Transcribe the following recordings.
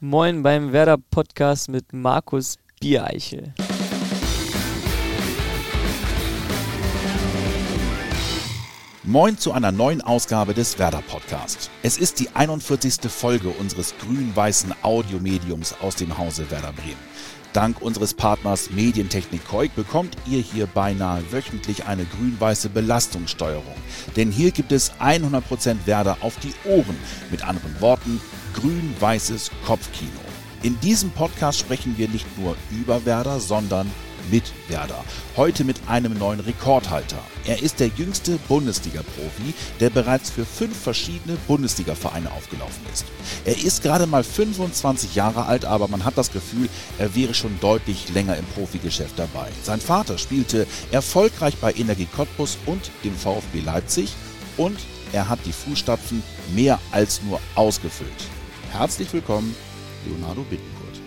Moin beim Werder Podcast mit Markus Biereichel. Moin zu einer neuen Ausgabe des Werder Podcast. Es ist die 41. Folge unseres grün-weißen Audiomediums aus dem Hause Werder Bremen. Dank unseres Partners Medientechnik Koik bekommt ihr hier beinahe wöchentlich eine grün-weiße Belastungssteuerung. Denn hier gibt es 100% Werder auf die Ohren. Mit anderen Worten, grün-weißes Kopfkino. In diesem Podcast sprechen wir nicht nur über Werder, sondern mit Werder. Heute mit einem neuen Rekordhalter. Er ist der jüngste Bundesliga-Profi, der bereits für fünf verschiedene Bundesliga-Vereine aufgelaufen ist. Er ist gerade mal 25 Jahre alt, aber man hat das Gefühl, er wäre schon deutlich länger im Profigeschäft dabei. Sein Vater spielte erfolgreich bei Energie Cottbus und dem VfB Leipzig und er hat die Fußstapfen mehr als nur ausgefüllt. Herzlich willkommen, Leonardo Bittenkurt.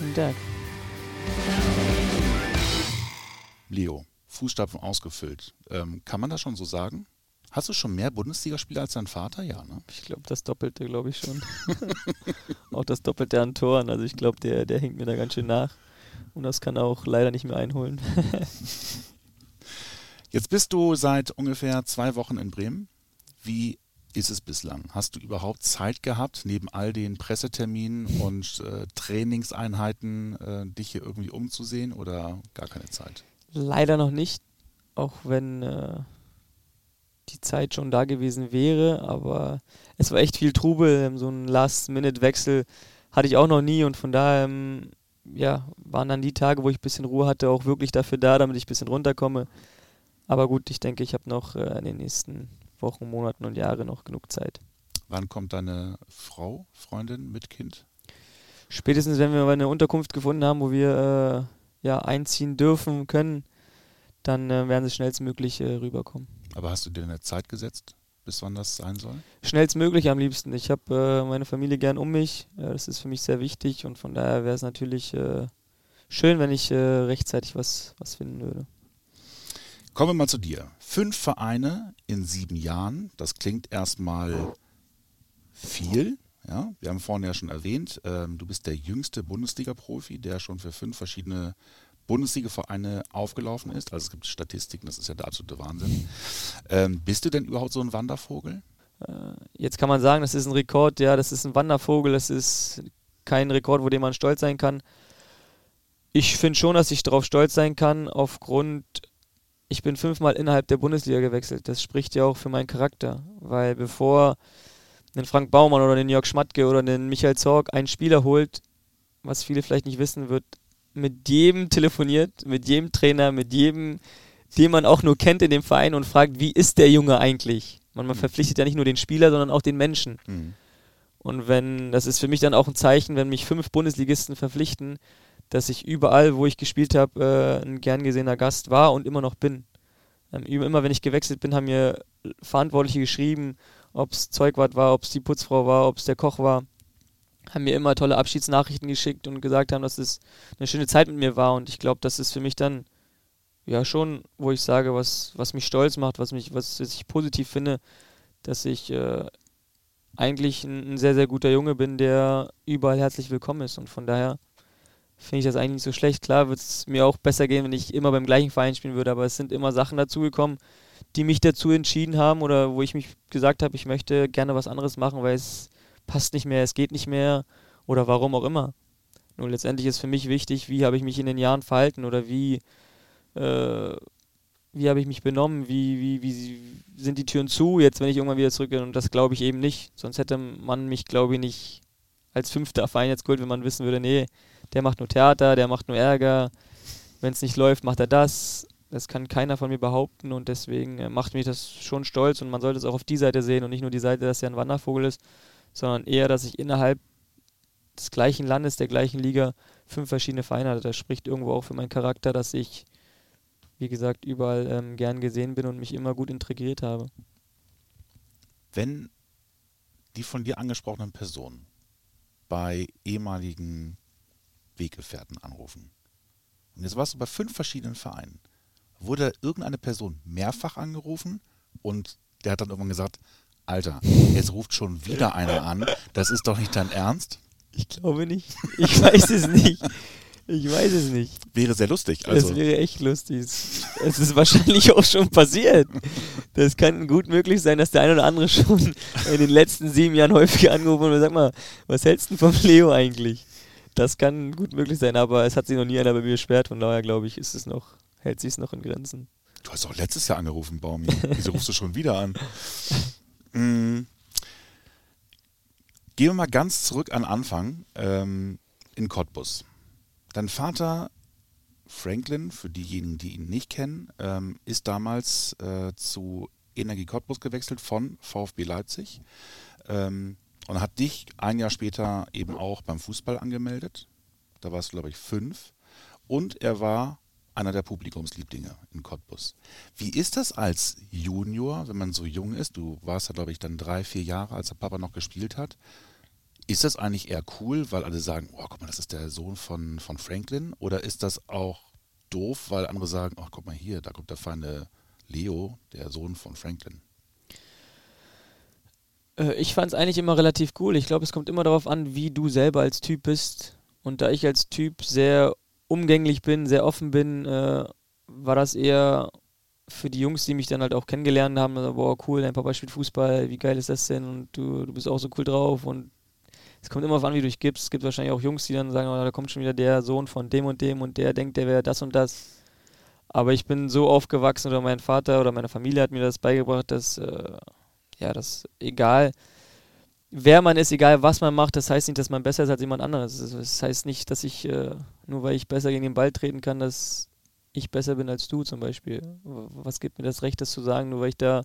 Guten Tag. Leo, Fußstapfen ausgefüllt. Ähm, kann man das schon so sagen? Hast du schon mehr Bundesligaspiele als dein Vater? Ja, ne? Ich glaube, das Doppelte, glaube ich schon. auch das Doppelte an Toren. Also ich glaube, der, der hängt mir da ganz schön nach. Und das kann er auch leider nicht mehr einholen. Jetzt bist du seit ungefähr zwei Wochen in Bremen. Wie ist es bislang? Hast du überhaupt Zeit gehabt, neben all den Presseterminen und äh, Trainingseinheiten, äh, dich hier irgendwie umzusehen oder gar keine Zeit? Leider noch nicht, auch wenn äh, die Zeit schon da gewesen wäre, aber es war echt viel Trubel. So ein Last-Minute-Wechsel hatte ich auch noch nie und von daher ähm, ja, waren dann die Tage, wo ich ein bisschen Ruhe hatte, auch wirklich dafür da, damit ich ein bisschen runterkomme. Aber gut, ich denke, ich habe noch äh, in den nächsten Wochen, Monaten und Jahren noch genug Zeit. Wann kommt deine Frau, Freundin mit Kind? Spätestens, wenn wir eine Unterkunft gefunden haben, wo wir äh, ja, einziehen dürfen, können, dann äh, werden sie schnellstmöglich äh, rüberkommen. Aber hast du dir eine Zeit gesetzt, bis wann das sein soll? Schnellstmöglich am liebsten. Ich habe äh, meine Familie gern um mich. das ist für mich sehr wichtig und von daher wäre es natürlich äh, schön, wenn ich äh, rechtzeitig was, was finden würde. Kommen wir mal zu dir. Fünf Vereine in sieben Jahren, das klingt erstmal viel. Ja, wir haben vorhin ja schon erwähnt, ähm, du bist der jüngste Bundesliga-Profi, der schon für fünf verschiedene Bundesliga-Vereine aufgelaufen ist. Also es gibt Statistiken, das ist ja der absolute Wahnsinn. Ähm, bist du denn überhaupt so ein Wandervogel? Äh, jetzt kann man sagen, das ist ein Rekord, ja, das ist ein Wandervogel, das ist kein Rekord, wo dem man stolz sein kann. Ich finde schon, dass ich darauf stolz sein kann, aufgrund ich bin fünfmal innerhalb der Bundesliga gewechselt. Das spricht ja auch für meinen Charakter, weil bevor ein Frank Baumann oder den Jörg Schmatke oder den Michael Zorg einen Spieler holt, was viele vielleicht nicht wissen, wird mit jedem telefoniert, mit jedem Trainer, mit jedem, den man auch nur kennt in dem Verein und fragt, wie ist der Junge eigentlich? Man, man mhm. verpflichtet ja nicht nur den Spieler, sondern auch den Menschen. Mhm. Und wenn, das ist für mich dann auch ein Zeichen, wenn mich fünf Bundesligisten verpflichten, dass ich überall, wo ich gespielt habe, äh, ein gern gesehener Gast war und immer noch bin. Ähm, immer wenn ich gewechselt bin, haben mir Verantwortliche geschrieben, ob es Zeugwart war, ob es die Putzfrau war, ob es der Koch war, haben mir immer tolle Abschiedsnachrichten geschickt und gesagt haben, dass es eine schöne Zeit mit mir war. Und ich glaube, das ist für mich dann ja schon, wo ich sage, was, was mich stolz macht, was mich, was ich positiv finde, dass ich äh, eigentlich ein, ein sehr, sehr guter Junge bin, der überall herzlich willkommen ist. Und von daher finde ich das eigentlich nicht so schlecht. Klar wird es mir auch besser gehen, wenn ich immer beim gleichen Verein spielen würde, aber es sind immer Sachen dazugekommen, die mich dazu entschieden haben oder wo ich mich gesagt habe, ich möchte gerne was anderes machen, weil es passt nicht mehr, es geht nicht mehr oder warum auch immer. Nun, letztendlich ist für mich wichtig, wie habe ich mich in den Jahren verhalten oder wie, äh, wie habe ich mich benommen, wie, wie, wie sind die Türen zu, jetzt wenn ich irgendwann wieder zurückgehe und das glaube ich eben nicht. Sonst hätte man mich, glaube ich, nicht als fünfter Verein jetzt geholt, wenn man wissen würde, nee, der macht nur Theater, der macht nur Ärger. Wenn es nicht läuft, macht er das. Das kann keiner von mir behaupten und deswegen äh, macht mich das schon stolz und man sollte es auch auf die Seite sehen und nicht nur die Seite, dass er ein Wandervogel ist, sondern eher, dass ich innerhalb des gleichen Landes, der gleichen Liga fünf verschiedene Vereine hatte. Das spricht irgendwo auch für meinen Charakter, dass ich, wie gesagt, überall ähm, gern gesehen bin und mich immer gut integriert habe. Wenn die von dir angesprochenen Personen bei ehemaligen Weggefährten anrufen. Und jetzt warst du bei fünf verschiedenen Vereinen. Wurde irgendeine Person mehrfach angerufen und der hat dann irgendwann gesagt, Alter, jetzt ruft schon wieder einer an, das ist doch nicht dein Ernst? Ich glaube nicht. Ich weiß es nicht. Ich weiß es nicht. Wäre sehr lustig. Also. Das wäre echt lustig. Es ist wahrscheinlich auch schon passiert. Das kann gut möglich sein, dass der eine oder andere schon in den letzten sieben Jahren häufig angerufen hat und sagt mal, was hältst du vom Leo eigentlich? Das kann gut möglich sein, aber es hat sich noch nie einer bei mir beschwert, von daher glaube ich, ist es noch, hält sich es noch in Grenzen. Du hast auch letztes Jahr angerufen, Baumi. Wieso rufst du schon wieder an? Mhm. Gehen wir mal ganz zurück an Anfang ähm, in Cottbus. Dein Vater Franklin, für diejenigen, die ihn nicht kennen, ähm, ist damals äh, zu Energie Cottbus gewechselt von VfB Leipzig ähm, und hat dich ein Jahr später eben auch beim Fußball angemeldet. Da warst du, glaube ich, fünf. Und er war einer der Publikumslieblinge in Cottbus. Wie ist das als Junior, wenn man so jung ist? Du warst ja, glaube ich, dann drei, vier Jahre, als der Papa noch gespielt hat. Ist das eigentlich eher cool, weil alle sagen, oh, guck mal, das ist der Sohn von, von Franklin? Oder ist das auch doof, weil andere sagen, oh, guck mal hier, da kommt der feine Leo, der Sohn von Franklin? Äh, ich fand es eigentlich immer relativ cool. Ich glaube, es kommt immer darauf an, wie du selber als Typ bist. Und da ich als Typ sehr umgänglich bin, sehr offen bin, äh, war das eher für die Jungs, die mich dann halt auch kennengelernt haben, also, boah, cool, dein Papa spielt Fußball, wie geil ist das denn? Und du, du bist auch so cool drauf und es kommt immer auf an, wie du dich gibst. Es gibt wahrscheinlich auch Jungs, die dann sagen, oh, da kommt schon wieder der Sohn von dem und dem und der denkt, der wäre das und das. Aber ich bin so aufgewachsen oder mein Vater oder meine Familie hat mir das beigebracht, dass äh, ja, das egal wer man ist, egal was man macht, das heißt nicht, dass man besser ist als jemand anderes. Das heißt nicht, dass ich, äh, nur weil ich besser gegen den Ball treten kann, dass ich besser bin als du zum Beispiel. Was gibt mir das Recht, das zu sagen, nur weil ich da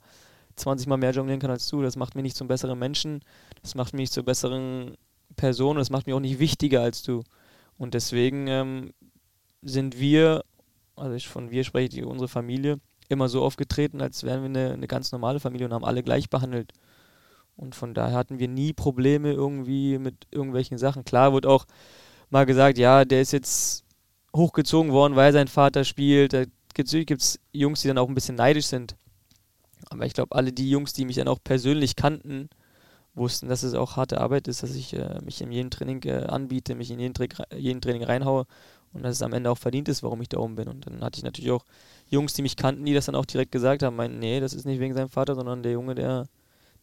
20 Mal mehr jonglieren kann als du? Das macht mich nicht zum besseren Menschen, das macht mich nicht zur besseren Person, das macht mich auch nicht wichtiger als du. Und deswegen ähm, sind wir, also ich, von wir spreche ich unsere Familie, immer so aufgetreten, als wären wir eine, eine ganz normale Familie und haben alle gleich behandelt. Und von daher hatten wir nie Probleme irgendwie mit irgendwelchen Sachen. Klar wird auch mal gesagt, ja, der ist jetzt hochgezogen worden, weil sein Vater spielt. Da gibt es Jungs, die dann auch ein bisschen neidisch sind. Aber ich glaube, alle die Jungs, die mich dann auch persönlich kannten, wussten, dass es auch harte Arbeit ist, dass ich äh, mich in jedem Training äh, anbiete, mich in jeden, Trick, jeden Training reinhaue und dass es am Ende auch verdient ist, warum ich da oben bin. Und dann hatte ich natürlich auch Jungs, die mich kannten, die das dann auch direkt gesagt haben, meinten, nee, das ist nicht wegen seinem Vater, sondern der Junge, der,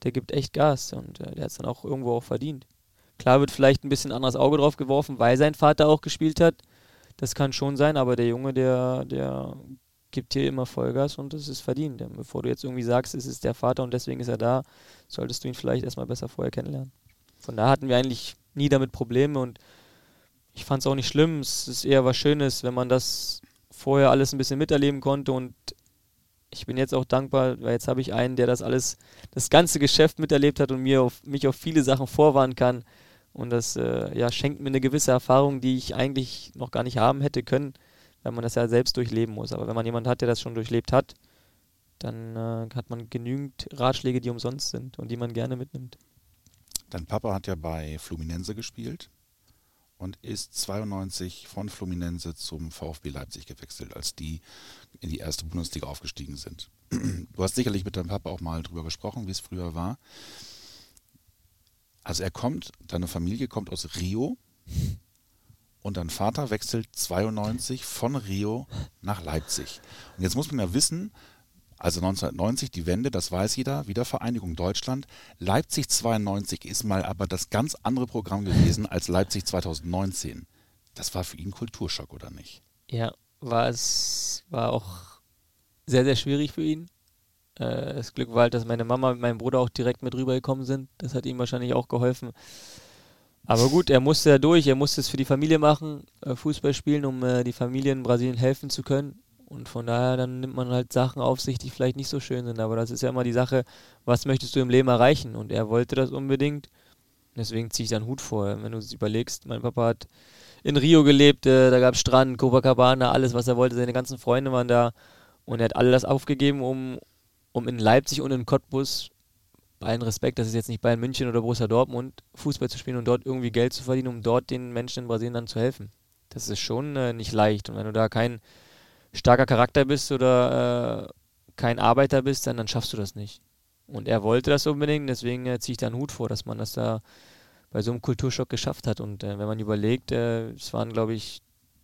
der gibt echt Gas und äh, der hat es dann auch irgendwo auch verdient. Klar wird vielleicht ein bisschen anderes Auge drauf geworfen, weil sein Vater auch gespielt hat. Das kann schon sein, aber der Junge, der, der gibt hier immer Vollgas und es ist verdient. Bevor du jetzt irgendwie sagst, es ist der Vater und deswegen ist er da, solltest du ihn vielleicht erstmal besser vorher kennenlernen. Von da hatten wir eigentlich nie damit Probleme und ich fand es auch nicht schlimm. Es ist eher was Schönes, wenn man das vorher alles ein bisschen miterleben konnte und ich bin jetzt auch dankbar, weil jetzt habe ich einen, der das alles, das ganze Geschäft miterlebt hat und mir auf, mich auf viele Sachen vorwarnen kann. Und das äh, ja, schenkt mir eine gewisse Erfahrung, die ich eigentlich noch gar nicht haben hätte können, weil man das ja selbst durchleben muss. Aber wenn man jemanden hat, der das schon durchlebt hat, dann äh, hat man genügend Ratschläge, die umsonst sind und die man gerne mitnimmt. Dein Papa hat ja bei Fluminense gespielt und ist 92 von Fluminense zum VfB Leipzig gewechselt, als die in die erste Bundesliga aufgestiegen sind. Du hast sicherlich mit deinem Papa auch mal drüber gesprochen, wie es früher war. Also er kommt, deine Familie kommt aus Rio und dein Vater wechselt 92 von Rio nach Leipzig. Und jetzt muss man ja wissen, also 1990 die Wende, das weiß jeder, Wiedervereinigung Deutschland. Leipzig 92 ist mal aber das ganz andere Programm gewesen als Leipzig 2019. Das war für ihn Kulturschock, oder nicht? Ja, war es war auch sehr, sehr schwierig für ihn. Äh, das Glück war halt, dass meine Mama und mein Bruder auch direkt mit rübergekommen sind. Das hat ihm wahrscheinlich auch geholfen. Aber gut, er musste ja durch, er musste es für die Familie machen, äh, Fußball spielen, um äh, die Familie in Brasilien helfen zu können. Und von daher, dann nimmt man halt Sachen auf sich, die vielleicht nicht so schön sind. Aber das ist ja immer die Sache, was möchtest du im Leben erreichen? Und er wollte das unbedingt. Deswegen ziehe ich da einen Hut vor. Wenn du es überlegst, mein Papa hat in Rio gelebt, äh, da gab es Strand, Copacabana, alles, was er wollte. Seine ganzen Freunde waren da. Und er hat alles aufgegeben, um, um in Leipzig und in Cottbus, bei allen Respekt, das ist jetzt nicht Bayern München oder Borussia Dortmund, Fußball zu spielen und dort irgendwie Geld zu verdienen, um dort den Menschen in Brasilien dann zu helfen. Das ist schon äh, nicht leicht. Und wenn du da kein starker Charakter bist oder äh, kein Arbeiter bist, dann, dann schaffst du das nicht. Und er wollte das unbedingt, deswegen äh, ziehe ich da einen Hut vor, dass man das da bei so einem Kulturschock geschafft hat. Und äh, wenn man überlegt, äh, es waren, glaube ich,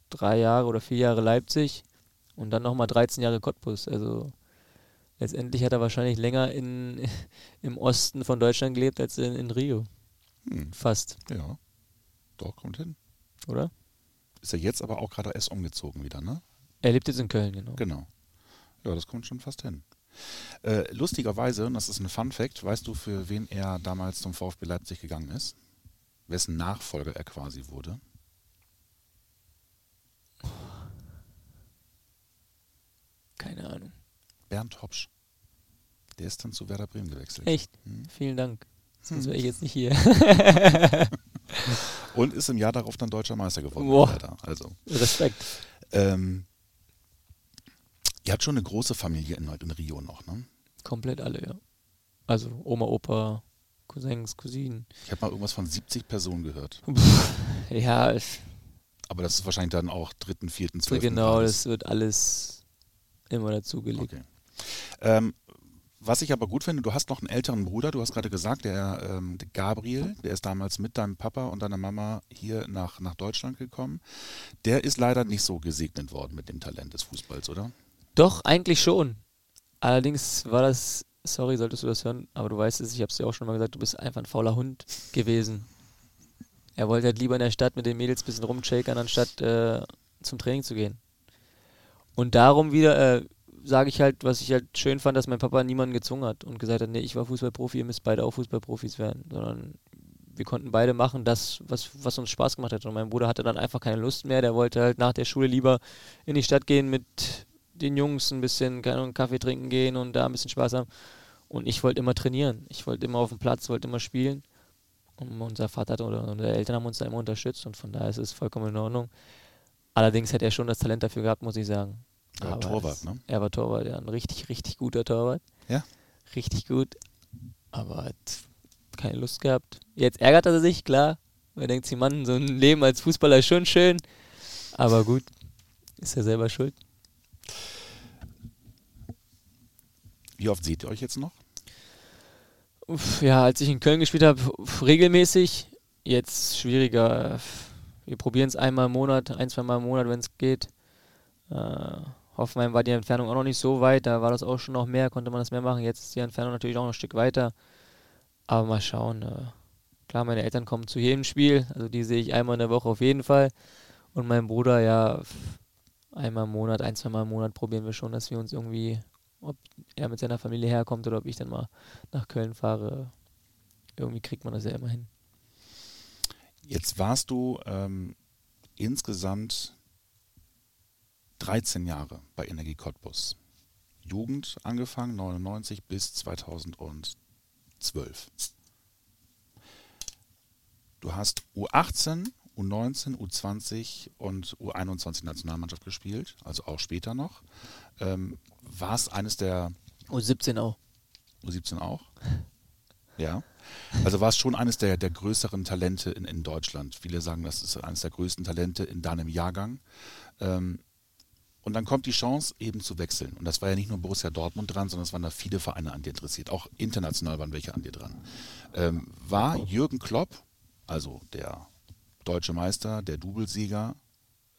drei Jahre oder vier Jahre Leipzig und dann nochmal 13 Jahre Cottbus. Also letztendlich hat er wahrscheinlich länger in, im Osten von Deutschland gelebt als in, in Rio. Hm. Fast. Ja. Doch, kommt hin. Oder? Ist er jetzt aber auch gerade erst umgezogen wieder, ne? Er lebt jetzt in Köln, genau. Genau. Ja, das kommt schon fast hin. Äh, lustigerweise, und das ist ein Fun Fact, weißt du, für wen er damals zum VfB Leipzig gegangen ist? Wessen Nachfolger er quasi wurde? Keine Ahnung. Bernd Hopsch. Der ist dann zu Werder Bremen gewechselt. Echt? Hm? Vielen Dank. Sonst wäre ich jetzt nicht hier. Und ist im Jahr darauf dann deutscher Meister geworden. Boah. Also. Respekt. Ähm, ihr habt schon eine große Familie in, in Rio noch, ne? Komplett alle, ja. Also Oma, Opa, Cousins, Cousinen. Ich habe mal irgendwas von 70 Personen gehört. ja. Aber das ist wahrscheinlich dann auch dritten, vierten, zwölften. Genau, Grades. das wird alles immer dazugelegt. Okay. Ähm, was ich aber gut finde, du hast noch einen älteren Bruder, du hast gerade gesagt, der, ähm, der, Gabriel, der ist damals mit deinem Papa und deiner Mama hier nach, nach Deutschland gekommen. Der ist leider nicht so gesegnet worden mit dem Talent des Fußballs, oder? Doch, eigentlich schon. Allerdings war das, sorry, solltest du das hören, aber du weißt es, ich habe es dir auch schon mal gesagt, du bist einfach ein fauler Hund gewesen. Er wollte halt lieber in der Stadt mit den Mädels ein bisschen rumshakern, anstatt äh, zum Training zu gehen. Und darum wieder, äh, sage ich halt, was ich halt schön fand, dass mein Papa niemanden gezwungen hat und gesagt hat, nee, ich war Fußballprofi, ihr müsst beide auch Fußballprofis werden, sondern wir konnten beide machen das, was, was uns Spaß gemacht hat. Und mein Bruder hatte dann einfach keine Lust mehr, der wollte halt nach der Schule lieber in die Stadt gehen mit den Jungs ein bisschen keine Ahnung, Kaffee trinken gehen und da ein bisschen Spaß haben. Und ich wollte immer trainieren. Ich wollte immer auf dem Platz, wollte immer spielen. Und unser Vater oder unsere Eltern haben uns da immer unterstützt und von daher ist es vollkommen in Ordnung. Allerdings hätte er schon das Talent dafür gehabt, muss ich sagen. Er war Torwart, ne? Er war Torwart, ja, ein richtig, richtig guter Torwart. Ja. Richtig gut. Aber hat keine Lust gehabt. Jetzt ärgert er sich, klar. Er denkt sich, Mann, so ein Leben als Fußballer ist schon schön. Aber gut, ist er selber schuld. Wie oft seht ihr euch jetzt noch? Ja, als ich in Köln gespielt habe, regelmäßig. Jetzt schwieriger. Wir probieren es einmal im Monat, ein, zwei Mal im Monat, wenn es geht. Äh, Hoffenheim war die Entfernung auch noch nicht so weit, da war das auch schon noch mehr, konnte man das mehr machen. Jetzt ist die Entfernung natürlich auch noch ein Stück weiter. Aber mal schauen. Äh, klar, meine Eltern kommen zu jedem Spiel, also die sehe ich einmal in der Woche auf jeden Fall. Und mein Bruder, ja, einmal im Monat, ein, zwei Mal im Monat probieren wir schon, dass wir uns irgendwie, ob er mit seiner Familie herkommt oder ob ich dann mal nach Köln fahre. Irgendwie kriegt man das ja immer hin. Jetzt warst du ähm, insgesamt 13 Jahre bei Energie Cottbus. Jugend angefangen, 99 bis 2012. Du hast U18, U19, U20 und U21 Nationalmannschaft gespielt, also auch später noch. Ähm, war es eines der. U17 auch. U17 auch? Ja. Also war es schon eines der, der größeren Talente in, in Deutschland. Viele sagen, das ist eines der größten Talente in deinem Jahrgang. Ähm, und dann kommt die Chance, eben zu wechseln. Und das war ja nicht nur Borussia Dortmund dran, sondern es waren da viele Vereine an dir interessiert. Auch international waren welche an dir dran. Ähm, war Jürgen Klopp, also der deutsche Meister, der Doublesieger,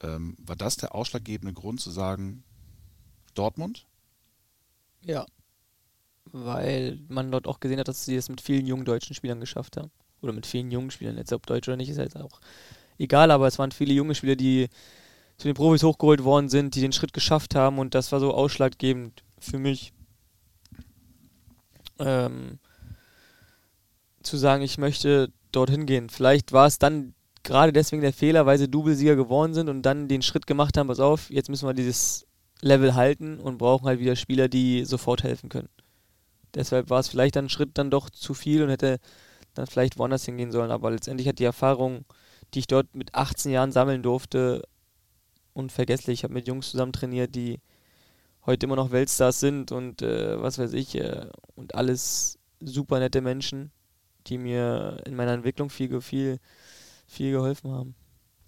ähm, war das der ausschlaggebende Grund zu sagen, Dortmund? Ja. Weil man dort auch gesehen hat, dass sie es mit vielen jungen deutschen Spielern geschafft haben. Oder mit vielen jungen Spielern. Jetzt ob Deutsch oder nicht, ist jetzt auch egal, aber es waren viele junge Spieler, die zu den Profis hochgeholt worden sind, die den Schritt geschafft haben und das war so ausschlaggebend für mich, ähm, zu sagen, ich möchte dorthin gehen. Vielleicht war es dann gerade deswegen der Fehler, weil sie Doublesieger geworden sind und dann den Schritt gemacht haben, pass auf, jetzt müssen wir dieses Level halten und brauchen halt wieder Spieler, die sofort helfen können. Deshalb war es vielleicht dann ein Schritt dann doch zu viel und hätte dann vielleicht woanders hingehen sollen, aber letztendlich hat die Erfahrung, die ich dort mit 18 Jahren sammeln durfte, unvergesslich. Ich habe mit Jungs zusammen trainiert, die heute immer noch Weltstars sind und äh, was weiß ich äh, und alles super nette Menschen, die mir in meiner Entwicklung viel, viel, viel geholfen haben.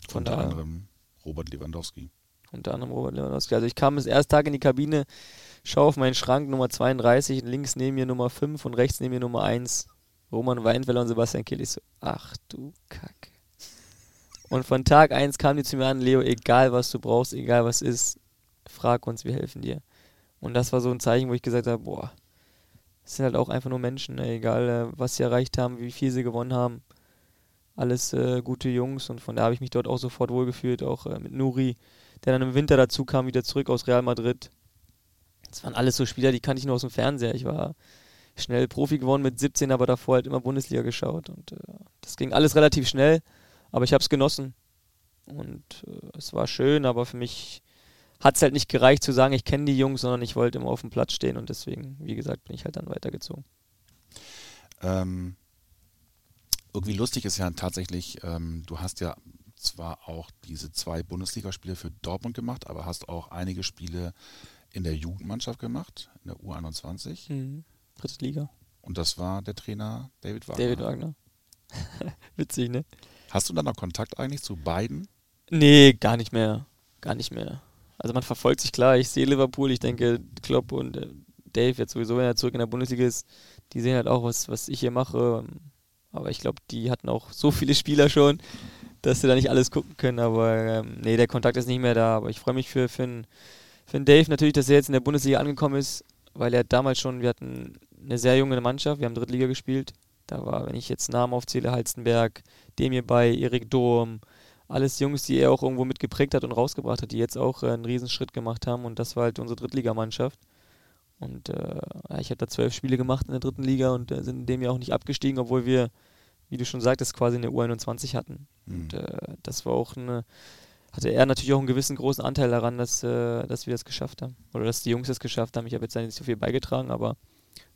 Von Unter anderem Robert Lewandowski. Unter anderem Robert Lewandowski. Also ich kam das erste Tag in die Kabine, schaue auf meinen Schrank Nummer 32, links neben mir Nummer 5 und rechts neben mir Nummer 1. Roman Weinfeller und Sebastian Kehl. Ich so, ach du Kacke. Und von Tag 1 kamen die zu mir an, Leo, egal was du brauchst, egal was ist, frag uns, wir helfen dir. Und das war so ein Zeichen, wo ich gesagt habe, boah, es sind halt auch einfach nur Menschen, ne? egal äh, was sie erreicht haben, wie viel sie gewonnen haben. Alles äh, gute Jungs und von da habe ich mich dort auch sofort wohlgefühlt, auch äh, mit Nuri, der dann im Winter dazu kam, wieder zurück aus Real Madrid. Das waren alles so Spieler, die kannte ich nur aus dem Fernseher. Ich war schnell Profi geworden mit 17, aber davor halt immer Bundesliga geschaut und äh, das ging alles relativ schnell, aber ich habe es genossen und äh, es war schön, aber für mich hat es halt nicht gereicht zu sagen, ich kenne die Jungs, sondern ich wollte immer auf dem Platz stehen und deswegen, wie gesagt, bin ich halt dann weitergezogen. Ähm, irgendwie lustig ist ja tatsächlich, ähm, du hast ja zwar auch diese zwei Bundesligaspiele für Dortmund gemacht, aber hast auch einige Spiele in der Jugendmannschaft gemacht, in der U21. Mhm. Dritte Liga. Und das war der Trainer David Wagner. David Wagner. Witzig, ne? Hast du dann noch Kontakt eigentlich zu beiden? Nee, gar nicht mehr. Gar nicht mehr. Also man verfolgt sich klar. Ich sehe Liverpool, ich denke Klopp und äh, Dave jetzt sowieso, wenn er zurück in der Bundesliga ist, die sehen halt auch, was, was ich hier mache. Aber ich glaube, die hatten auch so viele Spieler schon, dass sie da nicht alles gucken können. Aber ähm, nee, der Kontakt ist nicht mehr da. Aber ich freue mich für, für einen Dave natürlich, dass er jetzt in der Bundesliga angekommen ist, weil er damals schon, wir hatten eine sehr junge Mannschaft, wir haben Drittliga gespielt. Da war, wenn ich jetzt Namen aufzähle, Halstenberg, Demir bei, Erik Dohm, alles Jungs, die er auch irgendwo mitgeprägt hat und rausgebracht hat, die jetzt auch äh, einen Riesenschritt gemacht haben und das war halt unsere Drittligamannschaft. Und äh, ich habe da zwölf Spiele gemacht in der dritten Liga und äh, sind in dem Jahr auch nicht abgestiegen, obwohl wir, wie du schon sagtest, quasi eine U21 hatten. Mhm. Und äh, das war auch eine, hatte er natürlich auch einen gewissen großen Anteil daran, dass, äh, dass wir das geschafft haben. Oder dass die Jungs das geschafft haben. Ich habe jetzt nicht so viel beigetragen, aber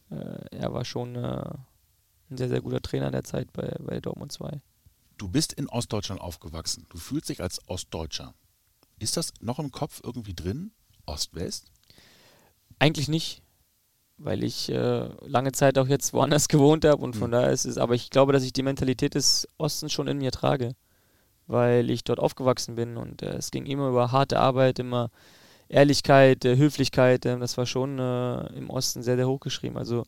äh, er war schon ein sehr, sehr guter Trainer in der Zeit bei, bei Dortmund 2. Du bist in Ostdeutschland aufgewachsen. Du fühlst dich als Ostdeutscher. Ist das noch im Kopf irgendwie drin? Ost-West? Eigentlich nicht, weil ich äh, lange Zeit auch jetzt woanders gewohnt habe und von mhm. daher ist es, aber ich glaube, dass ich die Mentalität des Ostens schon in mir trage, weil ich dort aufgewachsen bin und äh, es ging immer über harte Arbeit, immer Ehrlichkeit, äh, Höflichkeit, äh, das war schon äh, im Osten sehr, sehr hochgeschrieben. Also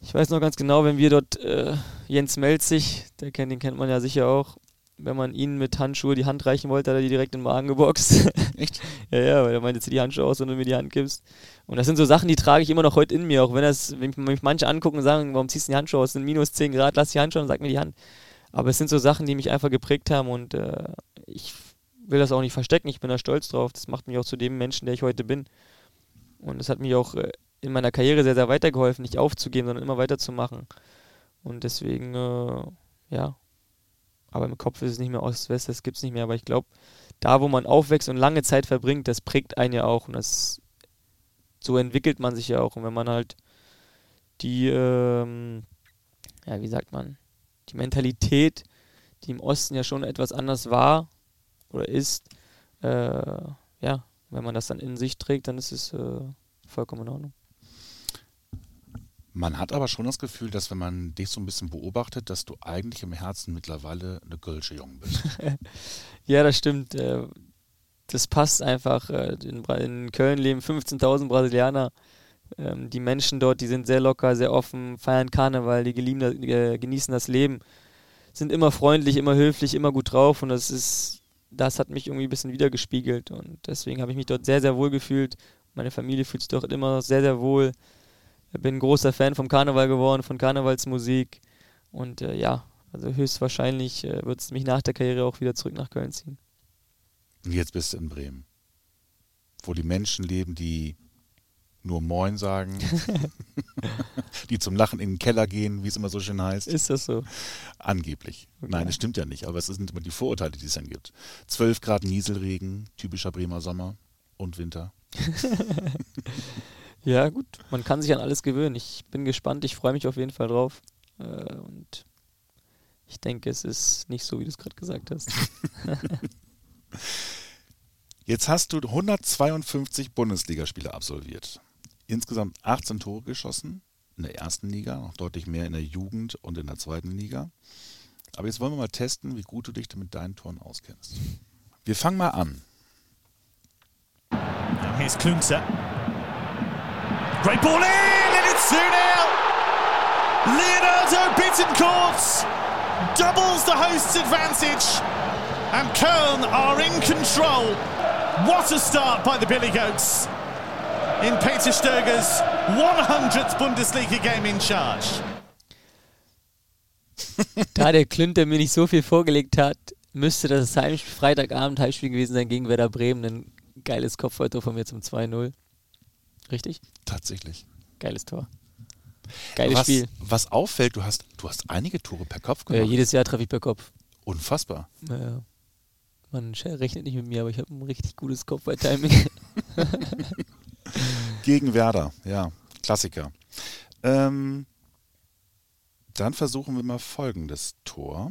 ich weiß noch ganz genau, wenn wir dort äh, Jens Melzig, der kennt, den kennt man ja sicher auch, wenn man ihnen mit Handschuhe die Hand reichen wollte, hat er die direkt in den Magen geboxt. Echt? ja, ja, weil er meinte, zieh die Handschuhe aus, wenn du mir die Hand gibst. Und das sind so Sachen, die trage ich immer noch heute in mir, auch wenn, das, wenn mich manche angucken und sagen, warum ziehst du die Handschuhe aus? Es sind minus 10 Grad, lass die Handschuhe und sag mir die Hand. Aber es sind so Sachen, die mich einfach geprägt haben und äh, ich will das auch nicht verstecken. Ich bin da stolz drauf. Das macht mich auch zu dem Menschen, der ich heute bin. Und es hat mich auch äh, in meiner Karriere sehr, sehr weitergeholfen, nicht aufzugeben, sondern immer weiterzumachen. Und deswegen, äh, ja. Aber im Kopf ist es nicht mehr Ost-West, das gibt es nicht mehr. Aber ich glaube, da, wo man aufwächst und lange Zeit verbringt, das prägt einen ja auch. Und das, so entwickelt man sich ja auch. Und wenn man halt die, ähm, ja, wie sagt man, die Mentalität, die im Osten ja schon etwas anders war oder ist, äh, ja, wenn man das dann in sich trägt, dann ist es äh, vollkommen in Ordnung. Man hat aber schon das Gefühl, dass wenn man dich so ein bisschen beobachtet, dass du eigentlich im Herzen mittlerweile eine Gölsche Jung bist. ja, das stimmt. Äh, das passt einfach. Äh, in Köln leben 15.000 Brasilianer. Ähm, die Menschen dort, die sind sehr locker, sehr offen, feiern Karneval, die äh, genießen das Leben, sind immer freundlich, immer höflich, immer gut drauf und das ist, das hat mich irgendwie ein bisschen wiedergespiegelt und deswegen habe ich mich dort sehr, sehr wohl gefühlt. Meine Familie fühlt sich dort immer sehr, sehr wohl bin großer Fan vom Karneval geworden, von Karnevalsmusik. Und äh, ja, also höchstwahrscheinlich äh, wird es mich nach der Karriere auch wieder zurück nach Köln ziehen. Und jetzt bist du in Bremen, wo die Menschen leben, die nur Moin sagen, die zum Lachen in den Keller gehen, wie es immer so schön heißt. Ist das so? Angeblich. Okay. Nein, das stimmt ja nicht, aber es sind immer die Vorurteile, die es dann gibt. 12 Grad Nieselregen, typischer Bremer Sommer und Winter. Ja, gut, man kann sich an alles gewöhnen. Ich bin gespannt, ich freue mich auf jeden Fall drauf. Äh, und ich denke, es ist nicht so, wie du es gerade gesagt hast. Jetzt hast du 152 Bundesligaspiele absolviert. Insgesamt 18 Tore geschossen in der ersten Liga, noch deutlich mehr in der Jugend und in der zweiten Liga. Aber jetzt wollen wir mal testen, wie gut du dich mit deinen Toren auskennst. Wir fangen mal an. Now here's Klunzer. Great ball in, and it's 2 0. Leonardo Bittencourt doubles the host's advantage, and Köln are in control. What a start by the Billy Goats in Peter Stöger's 100th Bundesliga game in charge. da der Klünter mir nicht so viel vorgelegt hat, müsste das Heimspiel, Freitagabend Heimspiel gewesen sein gegen Werder Bremen. Ein geiles Kopfballtor von mir zum 2-0. Richtig? Tatsächlich. Geiles Tor. Geiles was, Spiel. Was auffällt, du hast, du hast einige Tore per Kopf gemacht. Ja, jedes Jahr treffe ich per Kopf. Unfassbar. Ja. Man rechnet nicht mit mir, aber ich habe ein richtig gutes Kopfball-Timing. Gegen Werder, ja. Klassiker. Ähm, dann versuchen wir mal folgendes Tor.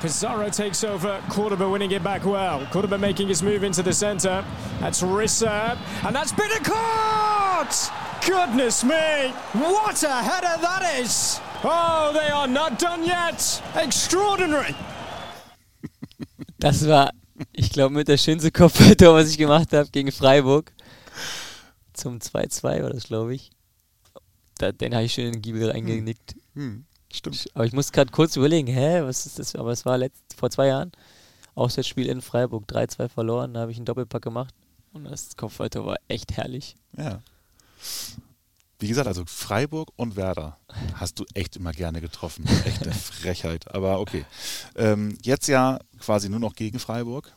Pizarro takes over, Cordoba winning it back well. Cordoba making his move into the center. That's Rissa, and that's Bittencourt! Goodness me, what a header that is! Oh, they are not done yet! Extraordinary! Das war, ich glaube, mit der schönste Kopfballtor, was ich gemacht habe gegen Freiburg. Zum 2-2 war das, glaube ich. Da, den habe ich schön in den Giebel reingenickt. Hm. Stimmt. Aber ich muss gerade kurz überlegen, hä, was ist das? Aber es war letzt, vor zwei Jahren. Auswärtsspiel in Freiburg, 3-2 verloren, da habe ich einen Doppelpack gemacht. Und das Kopfballtor war echt herrlich. Ja. Wie gesagt, also Freiburg und Werder hast du echt immer gerne getroffen. Echte Frechheit. Aber okay. Ähm, jetzt ja quasi nur noch gegen Freiburg.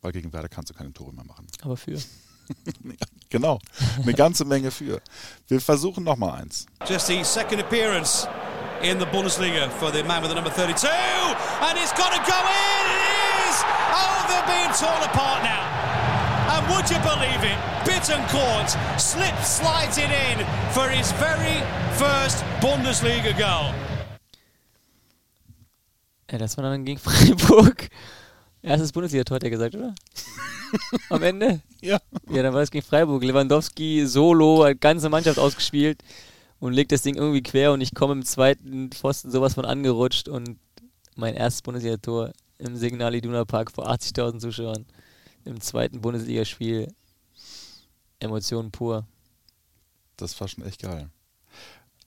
Weil gegen Werder kannst du keine Tore mehr machen. Aber für. genau. Eine ganze Menge für. Wir versuchen nochmal eins. Just the second appearance in the Bundesliga for the man with the number 32. And it's got to go in. It is. Oh, they're being torn apart now. And would you believe it? Bittencourt slips, slides it in for his very first Bundesliga goal. Ja, das war dann gegen Freiburg. Erstes Bundesliga-Tor, hat er gesagt, oder? Am Ende? Ja. Ja, dann war es gegen Freiburg. Lewandowski solo, ganze Mannschaft ausgespielt und legt das Ding irgendwie quer und ich komme im zweiten Pfosten sowas von angerutscht und mein erstes Bundesliga-Tor im Signal Iduna Park vor 80.000 Zuschauern im zweiten Bundesligaspiel. Emotionen pur. Das war schon echt geil.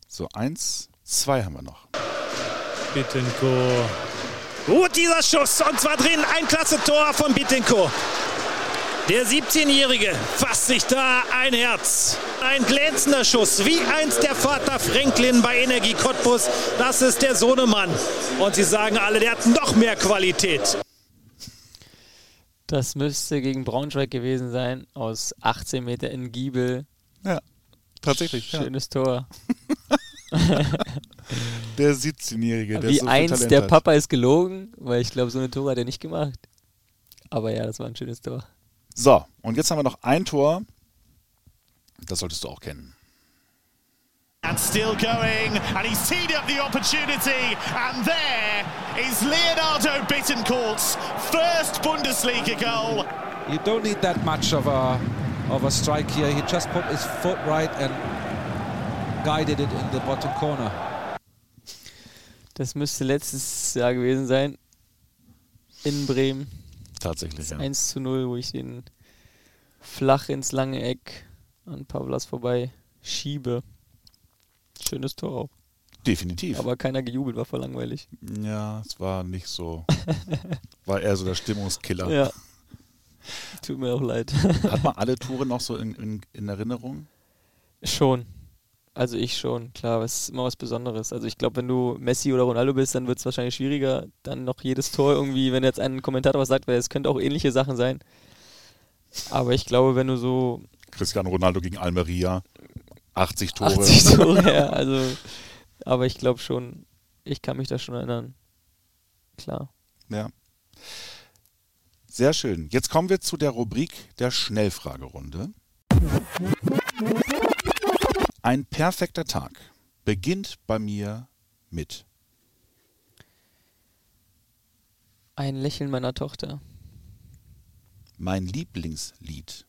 So, eins, zwei haben wir noch. Bittencourt. Gut, dieser Schuss. Und zwar drin. Ein klasse Tor von Bittencourt. Der 17-Jährige fasst sich da ein Herz. Ein glänzender Schuss, wie einst der Vater Franklin bei Energie Cottbus. Das ist der Sohnemann. Und sie sagen alle, der hat noch mehr Qualität. Das müsste gegen Braunschweig gewesen sein, aus 18 Meter in Giebel. Ja, tatsächlich. Schönes ja. Tor. der 17-Jährige, der Wie so eins, Talent der hat. Papa ist gelogen, weil ich glaube, so eine Tore hat er nicht gemacht. Aber ja, das war ein schönes Tor. So, und jetzt haben wir noch ein Tor. Das solltest du auch kennen. And still going, and he's teed up the opportunity, and there is Leonardo Bittencourt's first Bundesliga goal. You don't need that much of a of a strike here. He just put his foot right and guided it in the bottom corner. Das müsste letztes Jahr gewesen sein. In Bremen. Tatsächlich, ja. 1 zu 0, wo ich den flach ins lange Eck an Pavlas vorbei schiebe. Schönes Tor auch. Definitiv. Aber keiner gejubelt, war voll langweilig. Ja, es war nicht so. war eher so der Stimmungskiller. Ja. Tut mir auch leid. Hat man alle Tore noch so in, in, in Erinnerung? Schon. Also ich schon, klar, es ist immer was Besonderes. Also ich glaube, wenn du Messi oder Ronaldo bist, dann wird es wahrscheinlich schwieriger, dann noch jedes Tor irgendwie, wenn jetzt ein Kommentator was sagt, weil es könnte auch ähnliche Sachen sein. Aber ich glaube, wenn du so Cristiano Ronaldo gegen Almeria, 80 Tore. 80 Tore, ja, also aber ich glaube schon, ich kann mich da schon erinnern. Klar. Ja. Sehr schön. Jetzt kommen wir zu der Rubrik der Schnellfragerunde. Ein perfekter Tag beginnt bei mir mit Ein Lächeln meiner Tochter. mein Lieblingslied.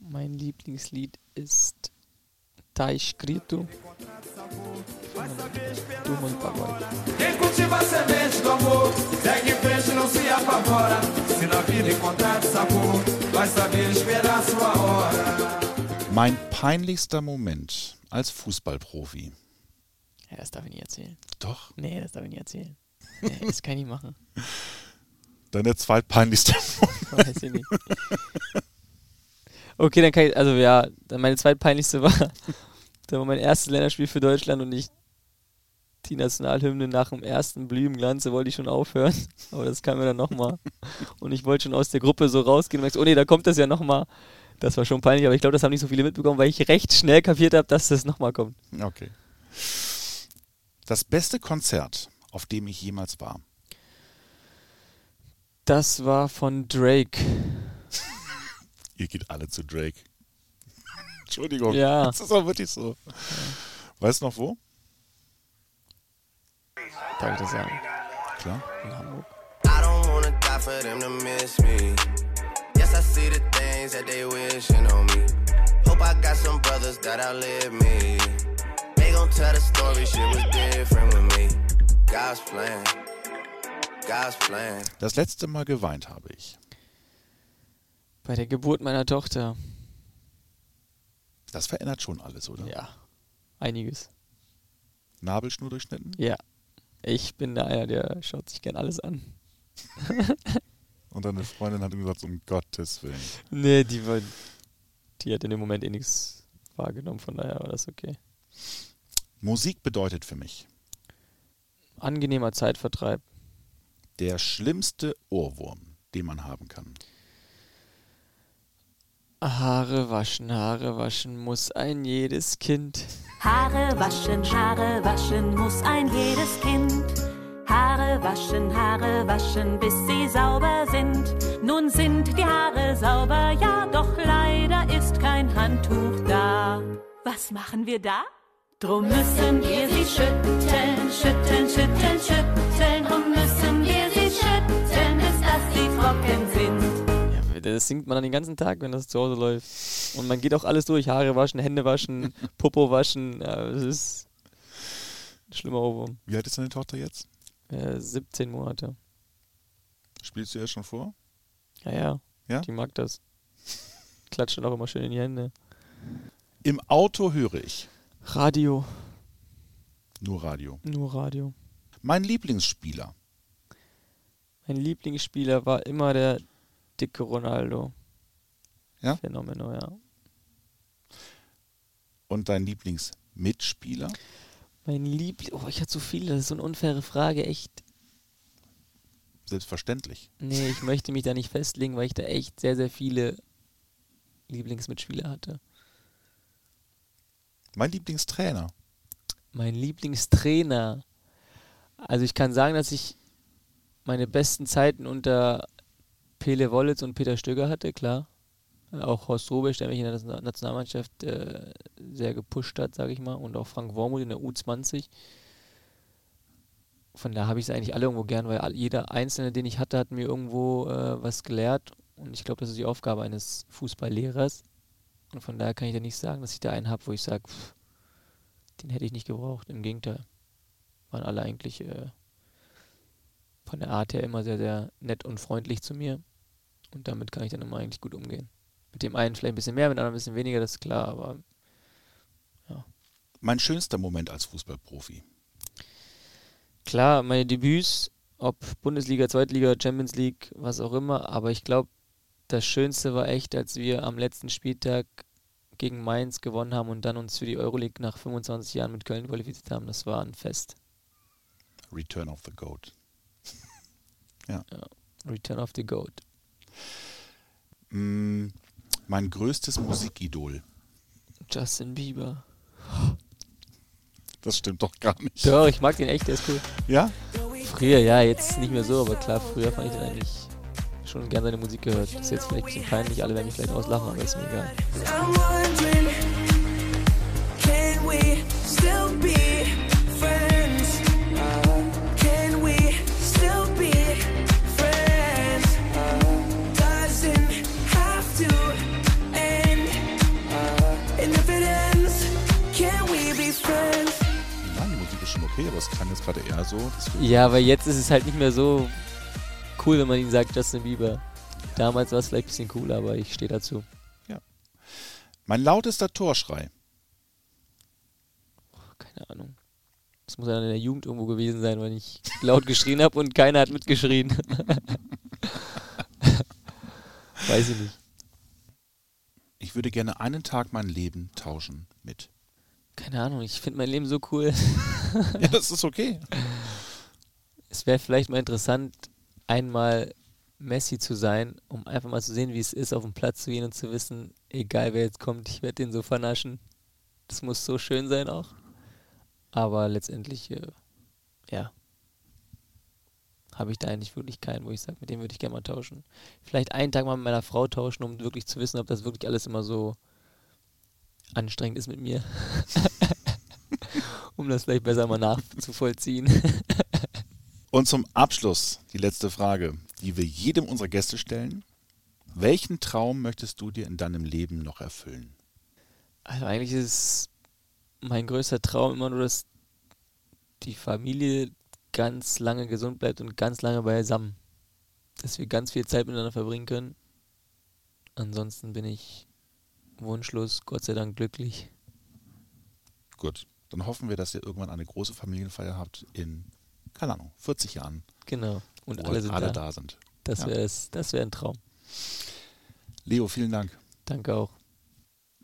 Mein Lieblingslied ist Tá Escrito do Mãe Pagode. Quem cultiva a semente do amor, segue em frente, não se apavora. Se na vida encontrar sabor, vai saber esperar sua hora. Mein peinlichster Moment als Fußballprofi. Ja, das darf ich nicht erzählen. Doch. Nee, das darf ich nicht erzählen. Nee, das kann ich nicht machen. Deine zweitpeinlichste. Weiß ich nicht. Okay, dann kann ich, also ja, meine zweitpeinlichste war, da war mein erstes Länderspiel für Deutschland und ich die Nationalhymne nach dem ersten Blümenglanze wollte ich schon aufhören, aber das kam mir dann nochmal. Und ich wollte schon aus der Gruppe so rausgehen und merkst, oh nee, da kommt das ja nochmal. Das war schon peinlich, aber ich glaube, das haben nicht so viele mitbekommen, weil ich recht schnell kapiert habe, dass das nochmal kommt. Okay. Das beste Konzert, auf dem ich jemals war. Das war von Drake. Ihr geht alle zu Drake. Entschuldigung. Ja. Das ist auch wirklich so. Weißt du noch wo? Darf ich das sagen? Klar. In Hamburg. I don't wanna die for them to miss me. See the things that they wishing on me. Hope I got some brothers that outlive me. They gon' tell the story, shit was different with me. God's plan, God's plan. Das letzte Mal geweint habe ich. Bei der Geburt meiner Tochter. Das verändert schon alles, oder? Ja. Einiges. Nabelschnur durchschnitten? Ja. Ich bin da einer, der schaut sich gern alles an. Und deine Freundin hat gesagt, um Gottes Willen. Nee, die war. Die hat in dem Moment eh nichts wahrgenommen, von daher war das okay. Musik bedeutet für mich Angenehmer Zeitvertreib. der schlimmste Ohrwurm, den man haben kann. Haare waschen, Haare waschen muss ein jedes Kind. Haare waschen, Haare waschen muss ein jedes Kind. Haare waschen, Haare waschen, bis sie sauber sind. Nun sind die Haare sauber, ja, doch leider ist kein Handtuch da. Was machen wir da? Drum müssen wir sie schütteln, schütteln, schütteln, schütteln. Drum müssen wir sie schütteln, bis dass sie trocken sind. Ja, das singt man dann den ganzen Tag, wenn das zu Hause läuft. Und man geht auch alles durch. Haare waschen, Hände waschen, Popo waschen. Ja, das ist ein schlimmer Ohrwurm. Wie alt ist deine Tochter jetzt? Äh, 17 Monate. Spielst du ihr schon vor? Ja, ja. Ja? Die mag das. Klatscht dann auch immer schön in die Hände. Im Auto höre ich Radio. nur Radio. Nur Radio. Mein Lieblingsspieler. Mein Lieblingsspieler war immer der dicke Ronaldo. Ja? Phänomeno, ja. Und dein Lieblingsmitspieler? Mein Liebling. Oh, ich hatte so viele. Das ist so eine unfaire Frage. Echt. Selbstverständlich. Nee, ich möchte mich da nicht festlegen, weil ich da echt sehr, sehr viele Lieblingsmitspieler hatte. Mein Lieblingstrainer. Mein Lieblingstrainer. Also ich kann sagen, dass ich meine besten Zeiten unter Pele Wollitz und Peter Stöger hatte, klar. Auch Horst Rubisch, der mich in der Nation- Nationalmannschaft äh, sehr gepusht hat, sage ich mal. Und auch Frank Wormuth in der U20. Von da habe ich es eigentlich alle irgendwo gern, weil jeder Einzelne, den ich hatte, hat mir irgendwo äh, was gelehrt. Und ich glaube, das ist die Aufgabe eines Fußballlehrers. Und von daher kann ich da nicht sagen, dass ich da einen habe, wo ich sage, den hätte ich nicht gebraucht. Im Gegenteil. Waren alle eigentlich äh, von der Art her immer sehr, sehr nett und freundlich zu mir. Und damit kann ich dann immer eigentlich gut umgehen. Mit dem einen vielleicht ein bisschen mehr, mit dem anderen ein bisschen weniger, das ist klar, aber Mein schönster Moment als Fußballprofi. klar, meine Debüts, ob Bundesliga, Zweitliga, Champions League, was auch immer, aber ich glaube, das Schönste war echt, als wir am letzten Spieltag gegen Mainz gewonnen haben und dann uns für die Euroleague nach 25 Jahren mit Köln qualifiziert haben. Das war ein Fest. Return of the Goat. Return of the Goat. Mm, mein größtes Musikidol. Justin Bieber. Das stimmt doch gar nicht. Doch, ich mag den echt, der ist cool. Ja? Früher, ja, jetzt nicht mehr so, aber klar, früher fand ich den eigentlich schon gern seine Musik gehört. Ist jetzt vielleicht ein bisschen peinlich, alle werden mich vielleicht auslachen, aber ist mir egal. Es klang jetzt gerade eher so. Ja, aber jetzt ist es halt nicht mehr so cool, wenn man ihn sagt, Justin Bieber. Damals war es vielleicht ein bisschen cooler, aber ich stehe dazu. Mein lautester Torschrei. keine Ahnung. Das muss ja dann in der Jugend irgendwo gewesen sein, weil ich laut geschrien habe und keiner hat mitgeschrien. Weiß ich nicht. Ich würde gerne einen Tag mein Leben tauschen mit. Keine Ahnung, ich finde mein Leben so cool. Ja, das ist okay. Es wäre vielleicht mal interessant, einmal Messi zu sein, um einfach mal zu sehen, wie es ist, auf den Platz zu gehen und zu wissen, egal wer jetzt kommt, ich werde den so vernaschen. Das muss so schön sein auch. Aber letztendlich, äh, ja, habe ich da eigentlich wirklich keinen, wo ich sage, mit dem würde ich gerne mal tauschen. Vielleicht einen Tag mal mit meiner Frau tauschen, um wirklich zu wissen, ob das wirklich alles immer so anstrengend ist mit mir. um das vielleicht besser mal nachzuvollziehen. Und zum Abschluss die letzte Frage, die wir jedem unserer Gäste stellen. Welchen Traum möchtest du dir in deinem Leben noch erfüllen? Also eigentlich ist mein größter Traum immer nur, dass die Familie ganz lange gesund bleibt und ganz lange beisammen. Dass wir ganz viel Zeit miteinander verbringen können. Ansonsten bin ich wunschlos, Gott sei Dank glücklich. Gut, dann hoffen wir, dass ihr irgendwann eine große Familienfeier habt in, keine Ahnung, 40 Jahren. Genau. Und alle sind alle da. da sind. Das Ja. wäre das wär ein Traum. Leo, vielen Dank. Danke auch.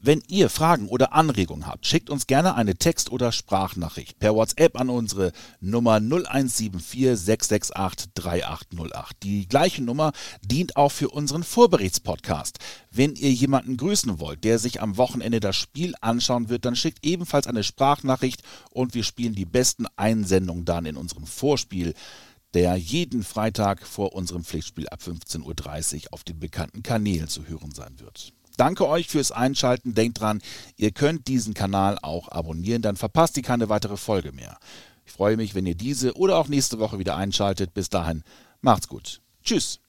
Wenn ihr Fragen oder Anregungen habt, schickt uns gerne eine Text- oder Sprachnachricht per WhatsApp an unsere Nummer 0174 668 3808. Die gleiche Nummer dient auch für unseren Vorberichtspodcast. Wenn ihr jemanden grüßen wollt, der sich am Wochenende das Spiel anschauen wird, dann schickt ebenfalls eine Sprachnachricht und wir spielen die besten Einsendungen dann in unserem Vorspiel der jeden Freitag vor unserem Pflichtspiel ab 15.30 Uhr auf den bekannten Kanälen zu hören sein wird. Danke euch fürs Einschalten. Denkt dran, ihr könnt diesen Kanal auch abonnieren, dann verpasst ihr keine weitere Folge mehr. Ich freue mich, wenn ihr diese oder auch nächste Woche wieder einschaltet. Bis dahin, macht's gut. Tschüss.